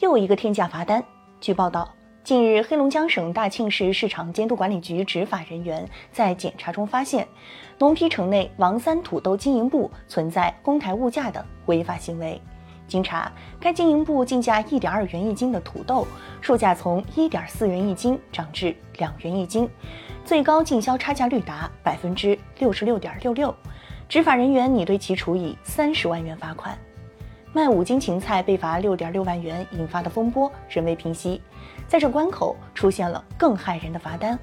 又一个天价罚单。据报道，近日黑龙江省大庆市市场监督管理局执法人员在检查中发现，农批城内王三土豆经营部存在哄抬物价等违法行为。经查，该经营部进价一点二元一斤的土豆，售价从一点四元一斤涨至两元一斤，最高进销差价率达百分之六十六点六六。执法人员拟对其处以三十万元罚款。卖五斤芹菜被罚六点六万元引发的风波仍未平息，在这关口出现了更骇人的罚单，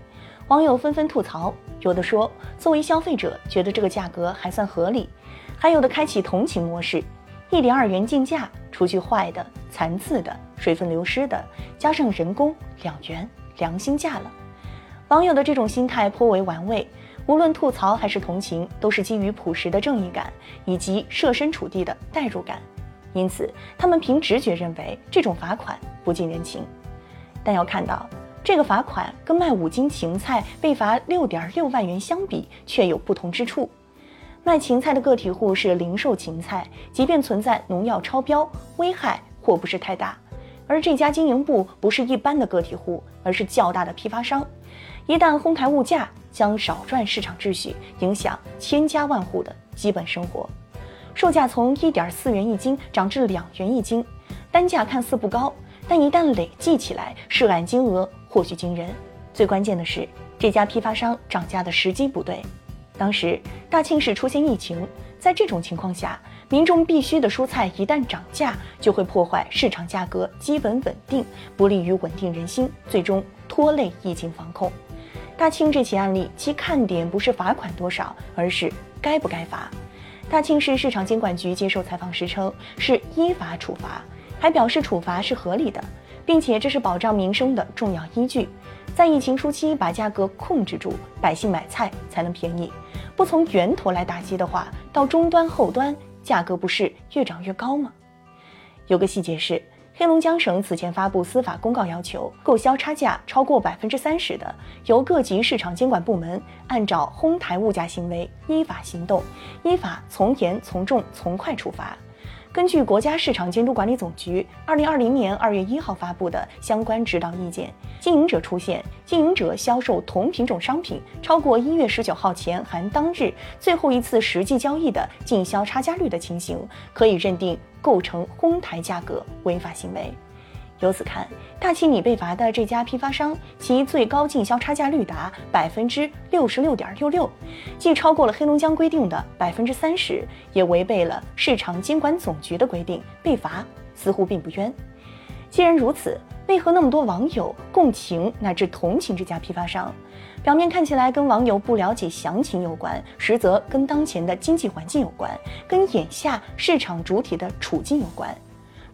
网友纷纷吐槽，有的说作为消费者觉得这个价格还算合理，还有的开启同情模式。一点二元进价，除去坏的、残次的、水分流失的，加上人工，两元，良心价了。网友的这种心态颇为玩味，无论吐槽还是同情，都是基于朴实的正义感以及设身处地的代入感，因此他们凭直觉认为这种罚款不近人情。但要看到，这个罚款跟卖五斤芹菜被罚六点六万元相比，却有不同之处。卖芹菜的个体户是零售芹菜，即便存在农药超标，危害或不是太大；而这家经营部不是一般的个体户，而是较大的批发商，一旦哄抬物价，将扰乱市场秩序，影响千家万户的基本生活。售价从一点四元一斤涨至两元一斤，单价看似不高，但一旦累计起来，涉案金额或许惊人。最关键的是，这家批发商涨价的时机不对。当时大庆市出现疫情，在这种情况下，民众必需的蔬菜一旦涨价，就会破坏市场价格基本稳定，不利于稳定人心，最终拖累疫情防控。大庆这起案例，其看点不是罚款多少，而是该不该罚。大庆市市场监管局接受采访时称，是依法处罚，还表示处罚是合理的，并且这是保障民生的重要依据。在疫情初期把价格控制住，百姓买菜才能便宜。不从源头来打击的话，到终端后端价格不是越涨越高吗？有个细节是，黑龙江省此前发布司法公告，要求购销差价超过百分之三十的，由各级市场监管部门按照哄抬物价行为依法行动，依法从严从重从快处罚。根据国家市场监督管理总局二零二零年二月一号发布的相关指导意见，经营者出现经营者销售同品种商品超过一月十九号前含当日最后一次实际交易的进销差价率的情形，可以认定构成哄抬价格违法行为。由此看，大庆拟被罚的这家批发商，其最高进销差价率达百分之六十六点六六，既超过了黑龙江规定的百分之三十，也违背了市场监管总局的规定，被罚似乎并不冤。既然如此，为何那么多网友共情乃至同情这家批发商？表面看起来跟网友不了解详情有关，实则跟当前的经济环境有关，跟眼下市场主体的处境有关。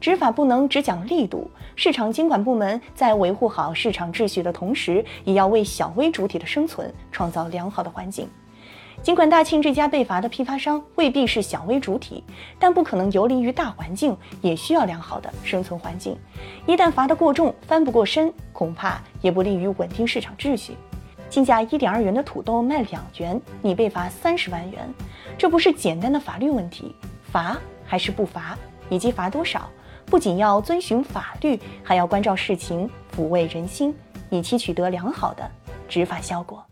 执法不能只讲力度，市场监管部门在维护好市场秩序的同时，也要为小微主体的生存创造良好的环境。尽管大庆这家被罚的批发商未必是小微主体，但不可能游离于大环境，也需要良好的生存环境。一旦罚得过重，翻不过身，恐怕也不利于稳定市场秩序。进价一点二元的土豆卖两元，你被罚三十万元，这不是简单的法律问题，罚还是不罚，以及罚多少？不仅要遵循法律，还要关照事情，抚慰人心，以期取得良好的执法效果。